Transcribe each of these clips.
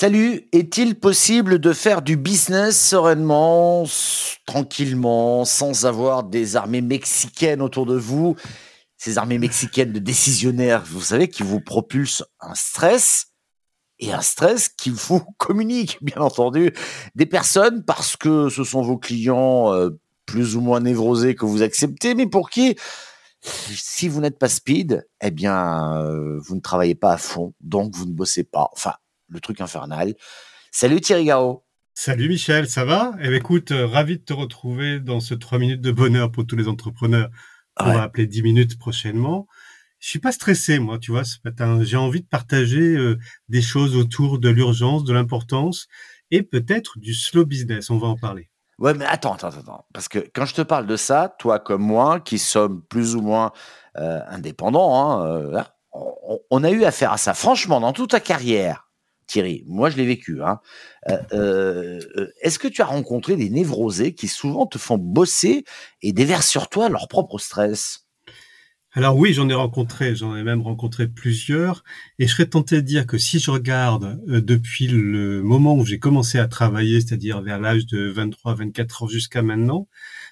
Salut, est-il possible de faire du business sereinement, tranquillement, sans avoir des armées mexicaines autour de vous? Ces armées mexicaines de décisionnaires, vous savez, qui vous propulsent un stress et un stress qui vous communique, bien entendu, des personnes parce que ce sont vos clients euh, plus ou moins névrosés que vous acceptez, mais pour qui, si vous n'êtes pas speed, eh bien, euh, vous ne travaillez pas à fond, donc vous ne bossez pas. Enfin, le truc infernal. Salut Thierry Garot. Salut Michel, ça va? Eh bien, écoute, euh, ravi de te retrouver dans ce 3 minutes de bonheur pour tous les entrepreneurs qu'on Ouais. va appeler 10 minutes prochainement. Je suis pas stressé, moi, tu vois. ce matin. J'ai envie de partager euh, des choses autour de l'urgence, de l'importance et peut-être du slow business. On va en parler. Ouais, mais attends, attends, attends. Parce que quand je te parle de ça, toi comme moi, qui sommes plus ou moins euh, indépendants, hein, euh, on, on a eu affaire à ça. Franchement, dans toute ta carrière, Thierry, moi je l'ai vécu. Hein, euh, euh, euh, Est-ce que tu as rencontré des névrosés qui souvent te font bosser et déversent sur toi leur propre stress? Alors oui, j'en ai rencontré, j'en ai même rencontré plusieurs, et je serais tenté de dire que si je regarde depuis le moment où j'ai commencé à travailler, c'est-à-dire vers l'âge de 23-24 ans jusqu'à maintenant,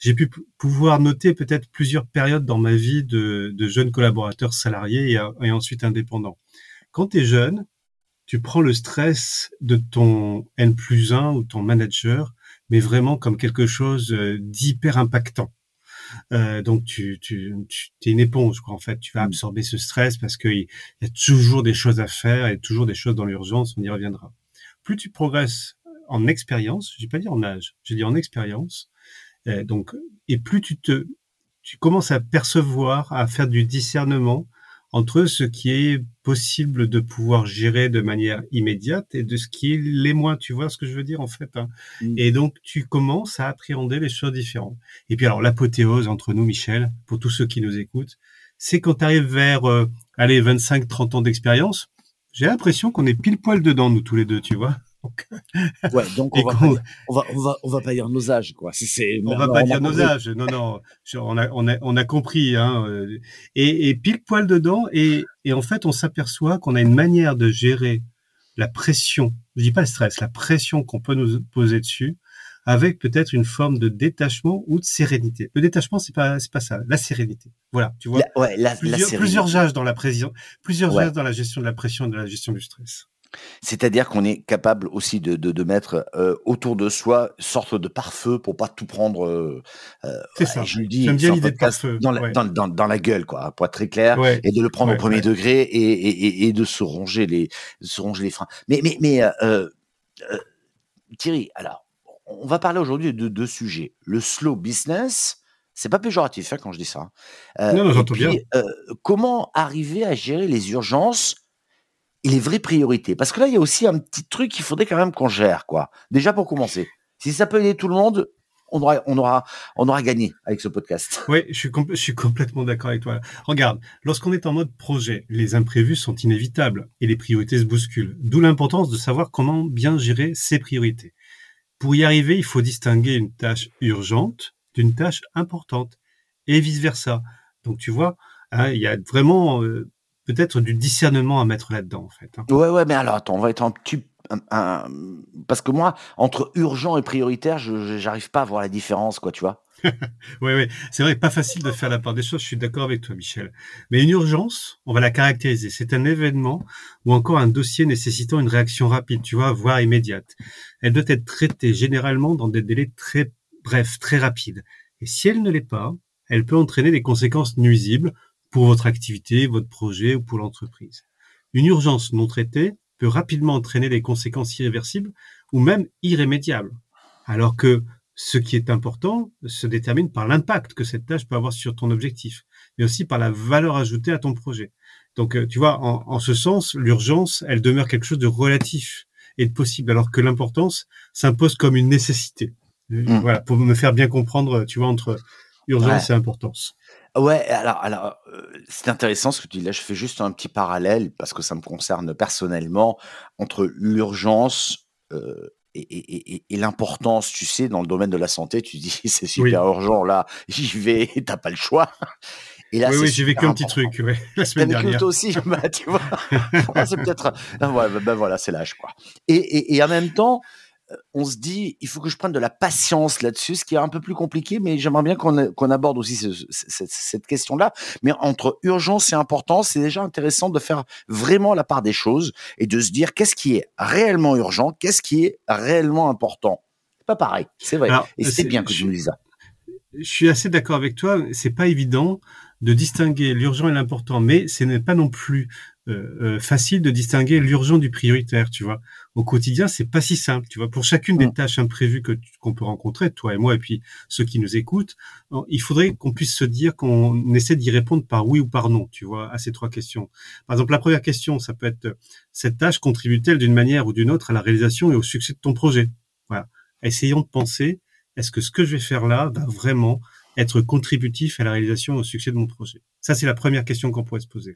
j'ai pu pouvoir noter peut-être plusieurs périodes dans ma vie de, de jeune collaborateur salarié et, et ensuite indépendant. Quand tu es jeune, tu prends le stress de ton N plus 1 ou ton manager, mais vraiment comme quelque chose euh, d'hyper impactant. Euh, donc tu, tu, tu es une éponge quoi en fait. Tu vas Mm. absorber ce stress parce qu'il y a toujours des choses à faire et toujours des choses dans l'urgence. On y reviendra. Plus tu progresses en expérience, je pas dire en âge, je dis en expérience. euh, donc et plus tu te tu commences à percevoir, à faire du discernement entre ce qui est possible de pouvoir gérer de manière immédiate et de ce qui est les moins. Tu vois ce que je veux dire en fait. hein? Mm. et donc, tu commences à appréhender les choses différentes. Et puis, alors, l'apothéose entre nous, Michel, pour tous ceux qui nous écoutent, c'est quand tu arrives vers, euh, allez, 25, 30 ans d'expérience, j'ai l'impression qu'on est pile poil dedans, nous tous les deux, tu vois? Donc, Ouais, donc on va, dire, on, va, on, va, on va pas dire nos âges, quoi. C'est, on va pas a dire nos âges, non, non, on a, on a, on a compris, hein, euh, et, et pile poil dedans, et, et en fait, on s'aperçoit qu'on a une manière de gérer la pression, je dis pas le stress, la pression qu'on peut nous poser dessus, avec peut-être une forme de détachement ou de sérénité. Le détachement, c'est pas, c'est pas ça, la sérénité. Voilà, tu vois. La- ouais, la, Plusieurs, âges dans la pression, plusieurs Ouais. âges dans la gestion de la pression et de la gestion du stress. C'est-à-dire qu'on est capable aussi de, de, de mettre euh, autour de soi une sorte de pare-feu pour pas tout prendre. euh, euh, C'est ça. je dis, J'aime bien sans l'idée de podcast, pare-feu. dans la, Ouais. dans, dans, dans la gueule, quoi, pour être très clair, Ouais. et de le prendre Ouais, au premier degré et, et, et, et de se ronger les, se ronger les freins. Mais, mais, mais Thierry, alors, on va parler aujourd'hui de deux sujets. Le slow business, c'est pas péjoratif hein, quand je dis ça. hein. Non, non, j'entends bien. comment arriver à gérer les urgences et les vraies priorités Parce que là, il y a aussi un petit truc qu'il faudrait quand même qu'on gère, quoi. Déjà pour commencer. Si ça peut aider tout le monde, on aura, on aura, on aura gagné avec ce podcast. Oui, je suis, je suis complètement d'accord avec toi. Regarde, lorsqu'on est en mode projet, les imprévus sont inévitables et les priorités se bousculent. D'où l'importance de savoir comment bien gérer ses priorités. Pour y arriver, il faut distinguer une tâche urgente d'une tâche importante et vice-versa. Donc tu vois, hein, il y a vraiment euh, peut-être du discernement à mettre là-dedans en fait. hein. Ouais, ouais, mais alors attends, on va être un petit. un- parce que moi, entre urgent et prioritaire, je je- j'arrive pas à voir la différence, quoi, tu vois. Oui, oui, c'est vrai, pas facile de faire la part des choses, je suis d'accord avec toi, Michel. Mais une urgence, on va la caractériser. C'est un événement ou encore un dossier nécessitant une réaction rapide, tu vois, voire immédiate. Elle doit être traitée généralement dans des délais très brefs, très rapides. Et si elle ne l'est pas, elle peut entraîner des conséquences nuisibles pour votre activité, votre projet ou pour l'entreprise. Une urgence non traitée peut rapidement entraîner des conséquences irréversibles ou même irrémédiables. Alors que ce qui est important se détermine par l'impact que cette tâche peut avoir sur ton objectif, mais aussi par la valeur ajoutée à ton projet. Donc, euh, tu vois, en, en ce sens, l'urgence, elle demeure quelque chose de relatif et de possible, alors que l'importance s'impose comme une nécessité. Euh, Mm. Voilà, pour me faire bien comprendre, tu vois, entre urgence Ouais. et importance. Ouais, alors, alors euh, c'est intéressant ce que tu dis là. Je fais juste un petit parallèle parce que ça me concerne personnellement entre l'urgence euh, et, et- et- et l'importance. Tu sais, dans le domaine de la santé, tu dis c'est super urgent là, j'y vais, t'as pas le choix. oui, oui, j'ai vécu un petit truc ouais, la semaine dernière. aussi, bah, tu vois. c'est peut-être. Ouais, ben voilà, c'est l'âge, quoi. Et, en même temps, on se dit, il faut que je prenne de la patience là-dessus, ce qui est un peu plus compliqué, mais j'aimerais bien qu'on aborde aussi cette question-là. Mais entre urgence et importance, c'est déjà intéressant de faire vraiment la part des choses et de se dire qu'est-ce qui est réellement urgent, qu'est-ce qui est réellement important. Pas pareil, c'est vrai. et c'est bien que tu nous dises ça. Je suis assez d'accord avec toi. C'est pas évident de distinguer l'urgent et l'important, mais ce n'est pas non plus euh, euh, facile de distinguer l'urgent du prioritaire, tu vois. Au quotidien, c'est pas si simple, tu vois. Pour chacune des tâches imprévues que qu'on peut rencontrer, toi et moi, et puis ceux qui nous écoutent, il faudrait qu'on puisse se dire qu'on essaie d'y répondre par oui ou par non, tu vois, à ces trois questions. Par exemple, la première question, ça peut être cette tâche contribue-t-elle d'une manière ou d'une autre à la réalisation et au succès de ton projet? Voilà. Essayons de penser est-ce que ce que je vais faire là va vraiment être contributif à la réalisation et au succès de mon projet? Ça, c'est la première question qu'on pourrait se poser.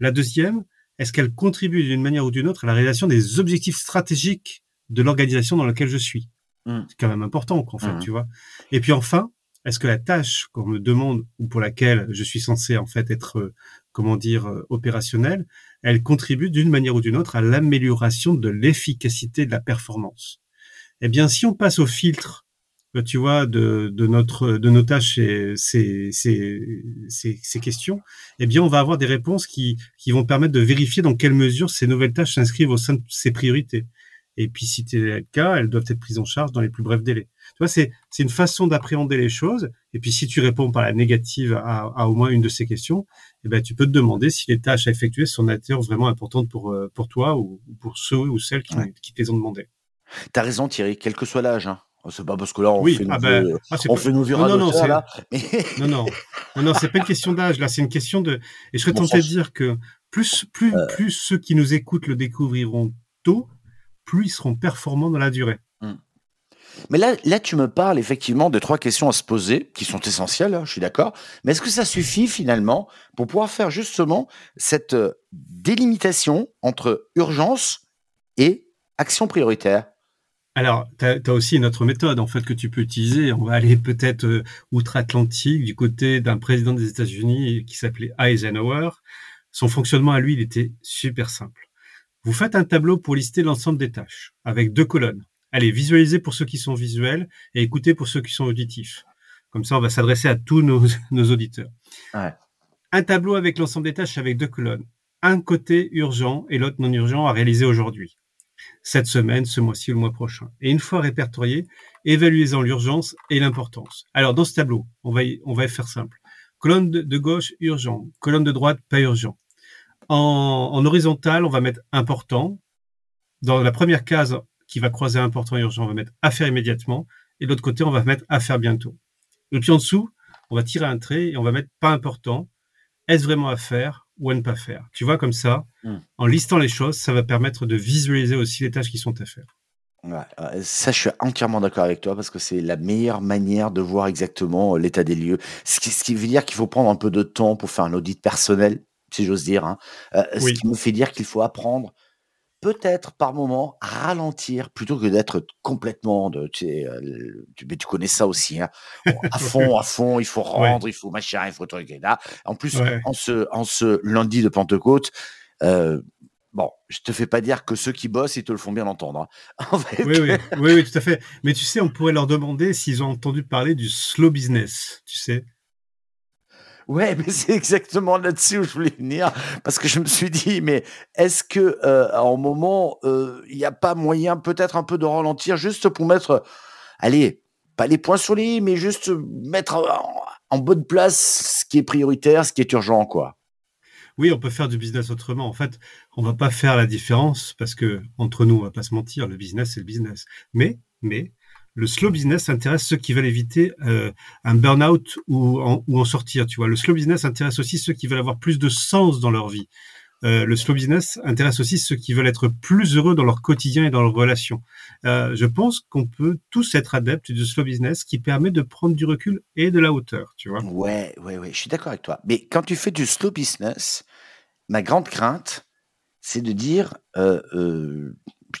La deuxième, est-ce qu'elle contribue d'une manière ou d'une autre à la réalisation des objectifs stratégiques de l'organisation dans laquelle je suis? Mmh. C'est quand même important, en fait, mmh. tu vois. Et puis enfin, est-ce que la tâche qu'on me demande ou pour laquelle je suis censé en fait être, euh, comment dire, euh, opérationnel, elle contribue d'une manière ou d'une autre à l'amélioration de l'efficacité de la performance? Eh bien, si on passe au filtre tu vois, de, de notre de nos tâches et ces, ces, ces, ces, questions, eh bien, on va avoir des réponses qui, qui vont permettre de vérifier dans quelle mesure ces nouvelles tâches s'inscrivent au sein de ces priorités. Et puis, si c'est le cas, elles doivent être prises en charge dans les plus brefs délais. Tu vois, c'est, une façon d'appréhender les choses. Et puis, si tu réponds par la négative à, à au moins une de ces questions, eh ben, tu peux te demander si les tâches à effectuer sont nature vraiment importantes pour, euh, pour toi ou pour ceux ou celles qui, qui te les ont demandé. Tu as raison, Thierry, quel que soit l'âge. Hein. Oh, c'est pas parce que là, on fait nos, ah ben, ah, on fait nos non, non, non, là. non, non, non, non, c'est pas une question d'âge, là, c'est une question de. Et je serais tenté de dire que plus, plus, euh. plus ceux qui nous écoutent le découvriront tôt, plus ils seront performants dans la durée. Hmm. Mais là, là, tu me parles effectivement de trois questions à se poser, qui sont essentielles, hein, je suis d'accord. Mais est-ce que ça suffit finalement pour pouvoir faire justement cette euh, délimitation entre urgence et action prioritaire? Alors, tu as, aussi une autre méthode en fait que tu peux utiliser. On va aller peut-être euh, outre-Atlantique du côté d'un président des États-Unis qui s'appelait Eisenhower. Son fonctionnement à lui, il était super simple. Vous faites un tableau pour lister l'ensemble des tâches avec deux colonnes. Allez, visualiser pour ceux qui sont visuels et écouter pour ceux qui sont auditifs. Comme ça, on va s'adresser à tous nos, nos auditeurs. Ouais. Un tableau avec l'ensemble des tâches avec deux colonnes. Un côté urgent et l'autre non urgent à réaliser aujourd'hui cette semaine, ce mois-ci ou le mois prochain. Et une fois répertorié, évaluez-en l'urgence et l'importance. Alors, dans ce tableau, on va, y, faire simple. Colonne de, gauche, urgent. Colonne de droite, pas urgent. En, horizontal, on va mettre important. Dans la première case qui va croiser important et urgent, on va mettre à faire immédiatement. Et de l'autre côté, on va mettre à faire bientôt. Et puis en dessous, on va tirer un trait et on va mettre pas important. Est-ce vraiment à faire ou à ne pas faire. Tu vois, comme ça, hmm. en listant les choses, ça va permettre de visualiser aussi les tâches qui sont à faire. ça, je suis entièrement d'accord avec toi parce que c'est la meilleure manière de voir exactement euh, l'état des lieux. Ce qui, ce qui veut dire qu'il faut prendre un peu de temps pour faire un audit personnel, si j'ose dire. Hein. Euh, ce qui me fait dire qu'il faut apprendre peut-être par moment ralentir plutôt que d'être complètement de tu, sais, euh, tu, mais tu connais ça aussi hein. à fond à fond il faut rendre il faut machin il faut truc et là en plus en ce en ce lundi de Pentecôte euh, Bon, je te fais pas dire que ceux qui bossent, ils te le font bien entendre. Hein. oui, oui, oui, oui, tout à fait. Mais tu sais, on pourrait leur demander s'ils ont entendu parler du slow business, tu sais. Ouais, mais c'est exactement là-dessus où je voulais venir, parce que je me suis dit, mais est-ce que euh, moment, euh, il n'y a pas moyen peut-être un peu de ralentir, juste pour mettre, allez, pas les points sur les mais juste mettre en, bonne place ce qui est prioritaire, ce qui est urgent, quoi. Oui, on peut faire du business autrement. En fait, on va pas faire la différence parce que entre nous, on va pas se mentir, le business c'est le business. Mais, mais le slow business intéresse ceux qui veulent éviter euh, un burn-out ou en, sortir. Tu vois, le slow business intéresse aussi ceux qui veulent avoir plus de sens dans leur vie. Euh, le slow business intéresse aussi ceux qui veulent être plus heureux dans leur quotidien et dans leurs relations. Euh, je pense qu'on peut tous être adeptes du slow business qui permet de prendre du recul et de la hauteur, tu vois. Ouais, ouais, ouais, je suis d'accord avec toi. Mais quand tu fais du slow business, ma grande crainte, c'est de dire,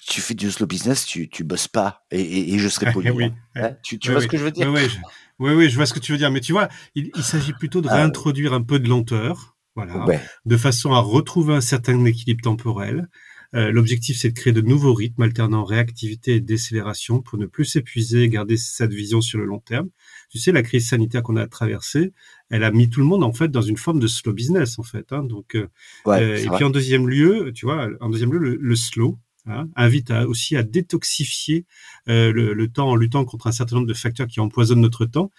tu fais du slow business, tu, tu bosses pas. Et, je serais poli. oui. Hein. Hein, tu, vois ce que je veux dire? oui, oui, je, vois ce que tu veux dire. Mais tu vois, il, s'agit plutôt de ah. réintroduire un peu de lenteur, voilà, de façon à retrouver un certain équilibre temporel. Euh, l'objectif, c'est de créer de nouveaux rythmes alternant réactivité et décélération pour ne plus s'épuiser et garder cette vision sur le long terme. Tu sais, la crise sanitaire qu'on a traversée, elle a mis tout le monde en fait dans une forme de slow business en fait. Hein. Donc, euh, euh, et puis en deuxième lieu, tu vois, en deuxième lieu, le, slow hein, invite aussi à détoxifier le, temps en luttant contre un certain nombre de facteurs qui empoisonnent notre temps.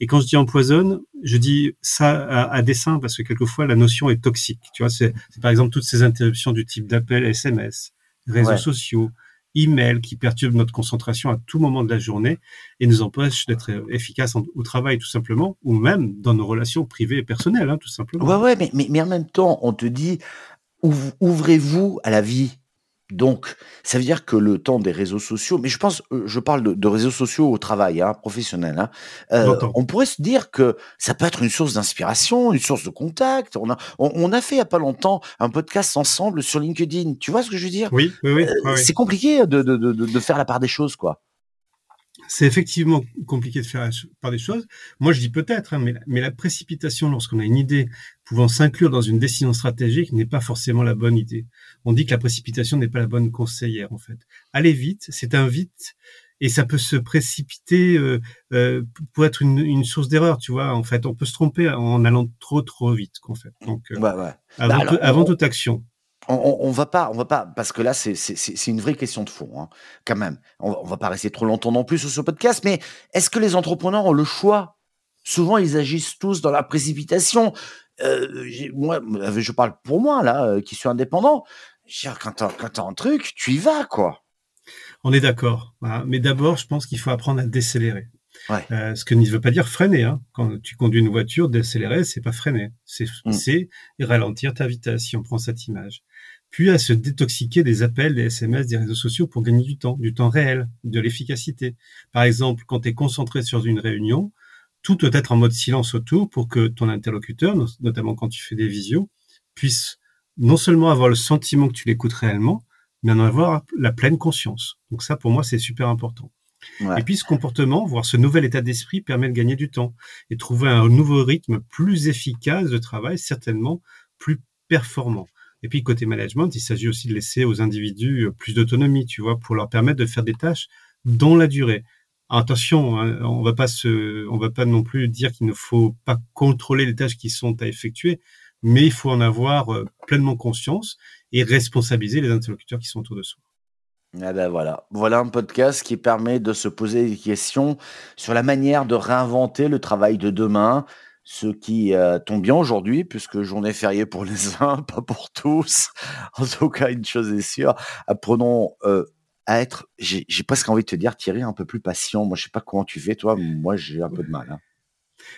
Et quand je dis empoisonne, je dis ça à, dessein parce que quelquefois la notion est toxique. Tu vois, c'est par exemple toutes ces interruptions du type d'appel SMS, réseaux sociaux, emails qui perturbent notre concentration à tout moment de la journée et nous empêchent d'être efficaces au travail tout simplement ou même dans nos relations privées et personnelles, hein, tout simplement. Ouais, ouais, mais, mais, mais en même temps, on te dit ouvrez-vous à la vie donc, ça veut dire que le temps des réseaux sociaux, mais je pense, euh, je parle de, réseaux sociaux au travail, hein, professionnel. Hein, euh, on pourrait se dire que ça peut être une source d'inspiration, une source de contact. On a, on, a fait il y a pas longtemps un podcast ensemble sur LinkedIn. Tu vois ce que je veux dire? Oui, oui, oui. Euh, c'est compliqué de, de, de, faire la part des choses, quoi. C'est effectivement compliqué de faire par des choses. Moi, je dis peut-être, hein, mais, mais, la précipitation lorsqu'on a une idée pouvant s'inclure dans une décision stratégique n'est pas forcément la bonne idée. On dit que la précipitation n'est pas la bonne conseillère, en fait. Aller vite, c'est un vite, et ça peut se précipiter euh, euh, pour être une, une source d'erreur, tu vois. En fait, on peut se tromper en allant trop trop vite, en fait. Donc, euh, ouais. avant, bah, avant toute action on, on, va pas, on va pas, parce que là, c'est une vraie question de fond, hein, quand même. On, on, va pas rester trop longtemps non plus sur ce podcast, mais est-ce que les entrepreneurs ont le choix? Souvent, ils agissent tous dans la précipitation. Euh, moi, je parle pour moi là, euh, qui suis indépendant. Quand tu as, un truc, tu y vas, quoi. On est d'accord. Hein. Mais d'abord, je pense qu'il faut apprendre à décélérer. Ouais. Euh, ce que ne veut pas dire freiner. Hein. Quand tu conduis une voiture, décélérer, c'est pas freiner, c'est mmh. ralentir ta vitesse. Si on prend cette image, puis à se détoxiquer des appels, des SMS, des réseaux sociaux pour gagner du temps, du temps réel, de l'efficacité. Par exemple, quand tu es concentré sur une réunion, tout doit être en mode silence autour pour que ton interlocuteur, notamment quand tu fais des visios, puisse non seulement avoir le sentiment que tu l'écoutes réellement, mais en avoir la pleine conscience. Donc ça, pour moi, c'est super important. Et puis ce comportement, voire ce nouvel état d'esprit permet de gagner du temps et trouver un nouveau rythme plus efficace de travail, certainement plus performant. Et puis côté management, il s'agit aussi de laisser aux individus euh, plus d'autonomie, tu vois, pour leur permettre de faire des tâches dans la durée. attention, hein, on va pas va pas non plus dire qu'il ne faut pas contrôler les tâches qui sont à effectuer, mais il faut en avoir euh, pleinement conscience et responsabiliser les interlocuteurs qui sont autour de soi. Ah ben voilà, voilà un podcast qui permet de se poser des questions sur la manière de réinventer le travail de demain, ce qui euh, tombe bien aujourd'hui, puisque journée fériée pour les uns, pas pour tous. En tout cas, une chose est sûre, apprenons euh, à être, j'ai presque envie de te dire, Thierry, un peu plus patient. Moi, je sais pas comment tu fais, toi, moi, j'ai un peu de mal. Hein.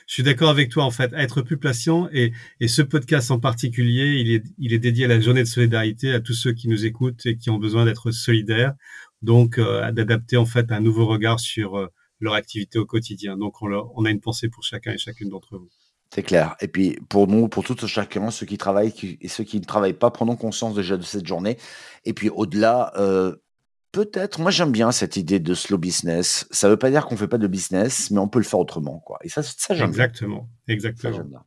Je suis d'accord avec toi, en fait, à être plus patient. Et, ce podcast en particulier, il est, dédié à la journée de solidarité, à tous ceux qui nous écoutent et qui ont besoin d'être solidaires. Donc, euh, d'adapter, en fait, un nouveau regard sur leur activité au quotidien. Donc, on, on a une pensée pour chacun et chacune d'entre vous. C'est clair. Et puis, pour nous, pour tout chacun, ceux qui travaillent et ceux qui ne travaillent pas, prenons conscience déjà de cette journée. Et puis, au-delà, euh, peut-être, moi j'aime bien cette idée de slow business. Ça ne veut pas dire qu'on ne fait pas de business, mais on peut le faire autrement. Quoi. Et ça, ça j'aime Exactement. Exactement.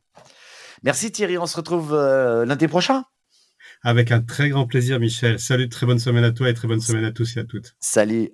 Merci Thierry, on se retrouve euh, lundi prochain. Avec un très grand plaisir, Michel. Salut, très bonne semaine à toi et très bonne semaine à tous et à toutes. Salut.